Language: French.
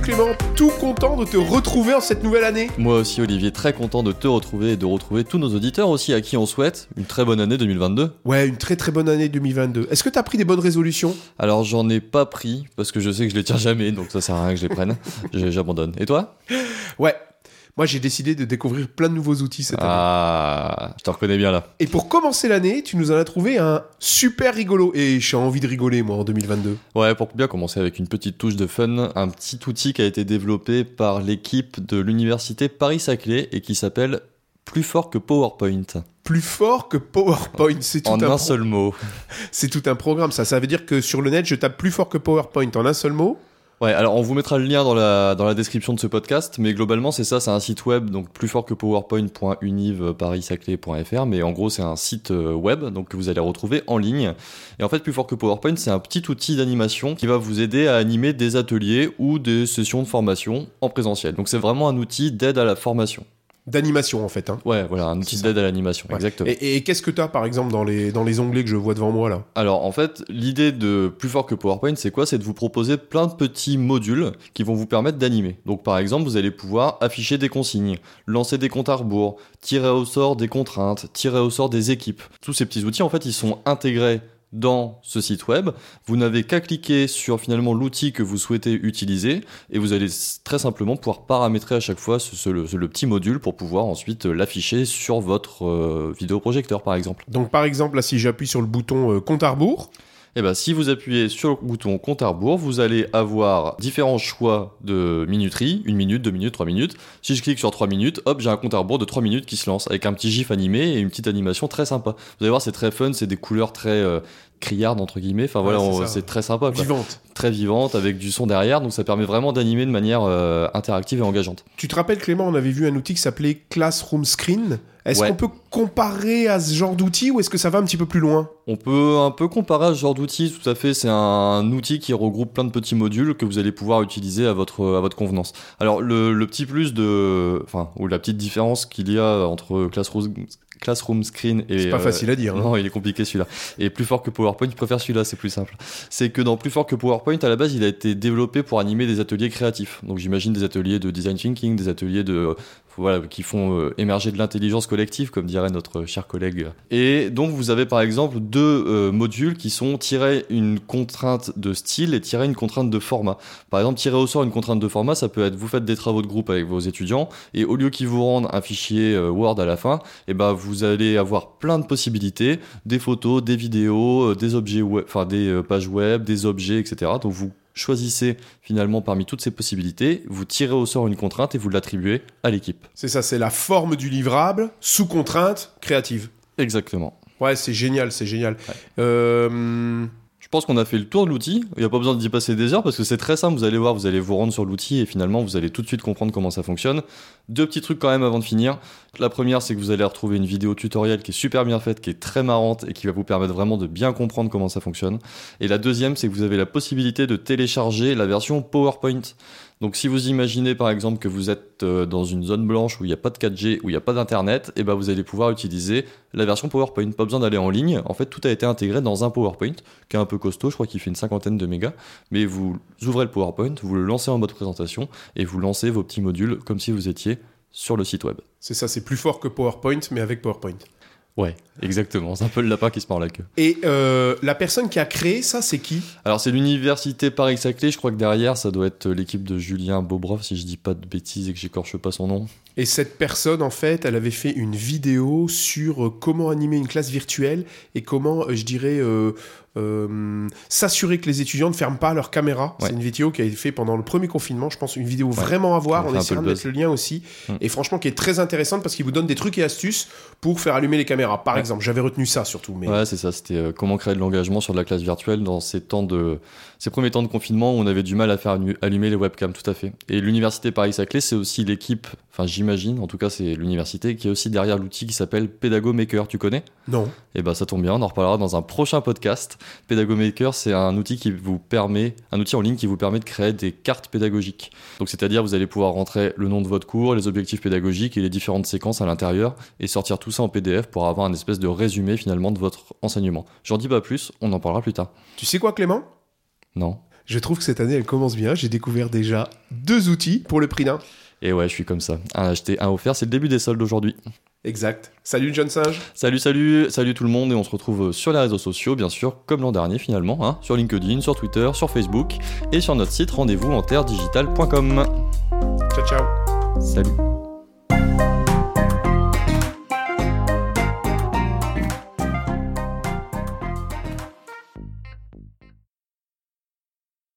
Salut Clément, tout content de te retrouver en cette nouvelle année. Moi aussi Olivier, très content de te retrouver et de retrouver tous nos auditeurs aussi à qui on souhaite une très bonne année 2022. Ouais, une très très bonne année 2022. Est-ce que t'as pris des bonnes résolutions? Alors j'en ai pas pris parce que je sais que je les tiens jamais, donc ça sert à rien que je les prenne. J'abandonne. Et toi? Ouais, moi, j'ai décidé de découvrir plein de nouveaux outils cette année. Ah, je te reconnais bien là. Et pour commencer l'année, tu nous en as trouvé un super rigolo. Et j'ai envie de rigoler, moi, en 2022. Ouais, pour bien commencer avec une petite touche de fun, un petit outil qui a été développé par l'équipe de l'université Paris-Saclay et qui s'appelle Plus fort que PowerPoint. Plus fort que PowerPoint, c'est tout en un, un seul mot. C'est tout un programme, ça. Ça veut dire que sur le net, je tape plus fort que PowerPoint en un seul mot. Ouais, alors on vous mettra le lien dans la, dans la description de ce podcast, mais globalement c'est ça, c'est un site web, donc plus fort que powerpoint.univ.paris-saclay.fr, mais en gros c'est un site euh, web, donc que vous allez retrouver en ligne. Et en fait, plus fort que PowerPoint, c'est un petit outil d'animation qui va vous aider à animer des ateliers ou des sessions de formation en présentiel. Donc c'est vraiment un outil d'aide à la formation. D'animation, en fait. Hein. Ouais, voilà, un outil d'aide à l'animation, Ouais. exactement. Et, et qu'est-ce que tu as, par exemple, dans les, dans les onglets que je vois devant moi, là? Alors en fait, l'idée de plus fort que PowerPoint, c'est quoi? C'est de vous proposer plein de petits modules qui vont vous permettre d'animer. Donc par exemple, vous allez pouvoir afficher des consignes, lancer des comptes à rebours, tirer au sort des contraintes, tirer au sort des équipes. Tous ces petits outils, en fait, ils sont intégrés dans ce site web. Vous n'avez qu'à cliquer sur finalement l'outil que vous souhaitez utiliser et vous allez très simplement pouvoir paramétrer à chaque fois ce- le petit module pour pouvoir ensuite euh, l'afficher sur votre euh, vidéoprojecteur par exemple. Donc, par exemple, là, si j'appuie sur le bouton euh, compte à rebours, Eh ben, si vous appuyez sur le bouton compte à rebours, vous allez avoir différents choix de minuterie, une minute, deux minutes, trois minutes. Si je clique sur trois minutes, hop, j'ai un compte à rebours de trois minutes qui se lance avec un petit gif animé et une petite animation très sympa. Vous allez voir, c'est très fun, c'est des couleurs très euh, criardes entre guillemets. Enfin voilà, Ouais, c'est très sympa, quoi. vivante. Très vivante avec du son derrière, donc ça permet vraiment d'animer de manière euh, interactive et engageante. Tu te rappelles, Clément, on avait vu un outil qui s'appelait Classroom Screen. Est-ce Ouais. qu'on peut comparer à ce genre d'outil ou est-ce que ça va un petit peu plus loin? On peut un peu comparer à ce genre d'outil, tout à fait. C'est un outil qui regroupe plein de petits modules que vous allez pouvoir utiliser à votre, à votre convenance. Alors, le, le petit plus de. Enfin, ou la petite différence qu'il y a entre Classroom, Classroom Screen et. C'est pas euh, facile à dire. hein. Non, il est compliqué celui-là. Et plus fort que PowerPoint, je préfère celui-là, c'est plus simple. C'est que dans plus fort que PowerPoint, à la base, il a été développé pour animer des ateliers créatifs. Donc j'imagine des ateliers de design thinking, des ateliers de voilà qui font euh, émerger de l'intelligence collective, comme dirait notre cher collègue. Et donc vous avez par exemple deux euh, modules qui sont tirer une contrainte de style et tirer une contrainte de format. Par exemple, tirer au sort une contrainte de format, ça peut être vous faites des travaux de groupe avec vos étudiants et au lieu qu'ils vous rendent un fichier euh, Word à la fin, et ben vous allez avoir plein de possibilités, des photos, des vidéos, des objets enfin des pages web, des objets, etc. Donc vous choisissez finalement parmi toutes ces possibilités, vous tirez au sort une contrainte et vous l'attribuez à l'équipe. C'est ça, c'est la forme du livrable sous contrainte créative. Exactement. Ouais, c'est génial, c'est génial. Ouais. Euh, pense qu'on a fait le tour de l'outil. Il n'y a pas besoin d'y passer des heures parce que c'est très simple. Vous allez voir, vous allez vous rendre sur l'outil et finalement vous allez tout de suite comprendre comment ça fonctionne. Deux petits trucs quand même avant de finir. La première, c'est que vous allez retrouver une vidéo tutoriel qui est super bien faite, qui est très marrante et qui va vous permettre vraiment de bien comprendre comment ça fonctionne. Et la deuxième, c'est que vous avez la possibilité de télécharger la version PowerPoint. Donc si vous imaginez par exemple que vous êtes euh, dans une zone blanche où il n'y a pas de 4G, où il n'y a pas d'internet, et ben vous allez pouvoir utiliser la version PowerPoint. Pas besoin d'aller en ligne. En fait, tout a été intégré dans un PowerPoint qui est un peu costaud. Je crois qu'il fait une cinquantaine de mégas. Mais vous ouvrez le PowerPoint, vous le lancez en mode présentation et vous lancez vos petits modules comme si vous étiez sur le site web. c'est ça, c'est plus fort que PowerPoint, mais avec PowerPoint. Ouais, exactement. C'est un peu le lapin qui se mord la queue. Et euh, la personne qui a créé ça, c'est qui? Alors c'est l'université Paris-Saclay. Je crois que derrière, ça doit être l'équipe de Julien Bobrov, si je dis pas de bêtises et que j'écorche pas son nom. Et cette personne, en fait, elle avait fait une vidéo sur euh, comment animer une classe virtuelle et comment, euh, je dirais, euh, euh, s'assurer que les étudiants ne ferment pas leur caméra. Ouais. C'est une vidéo qui a été faite pendant le premier confinement. Je pense une vidéo vraiment à voir. On un essaiera de mettre le lien aussi. Mm. Et franchement, qui est très intéressante parce qu'il vous donne des trucs et astuces pour faire allumer les caméras. Par Ouais. exemple, j'avais retenu ça surtout. Mais Ouais, c'est ça. C'était euh, comment créer de l'engagement sur de la classe virtuelle dans ces temps de, ces premiers temps de confinement où on avait du mal à faire allu- allumer les webcams, tout à fait. Et l'université Paris-Saclay, c'est aussi l'équipe, enfin j'imagine, en tout cas c'est l'université qui est aussi derrière l'outil qui s'appelle Pedago Maker. Tu connais? Non. Et ben ça tombe bien, on en reparlera dans un prochain podcast. Pedago Maker, c'est un outil qui vous permet, un outil en ligne qui vous permet de créer des cartes pédagogiques. Donc c'est-à-dire vous allez pouvoir rentrer le nom de votre cours, les objectifs pédagogiques et les différentes séquences à l'intérieur et sortir tout ça en PDF pour avoir un espèce de résumé finalement de votre enseignement. J'en dis pas plus, on en parlera plus tard. Tu sais quoi, Clément? Non. Je trouve que cette année, elle commence bien. J'ai découvert déjà deux outils pour le prix d'un. Et ouais, je suis comme ça. Un acheté, un offert, c'est le début des soldes aujourd'hui. Exact. Salut John Singe. Salut, salut, salut tout le monde et on se retrouve sur les réseaux sociaux, bien sûr, comme l'an dernier finalement, hein, sur LinkedIn, sur Twitter, sur Facebook et sur notre site rendez-vous en terre digitale.com. Ciao ciao. Salut.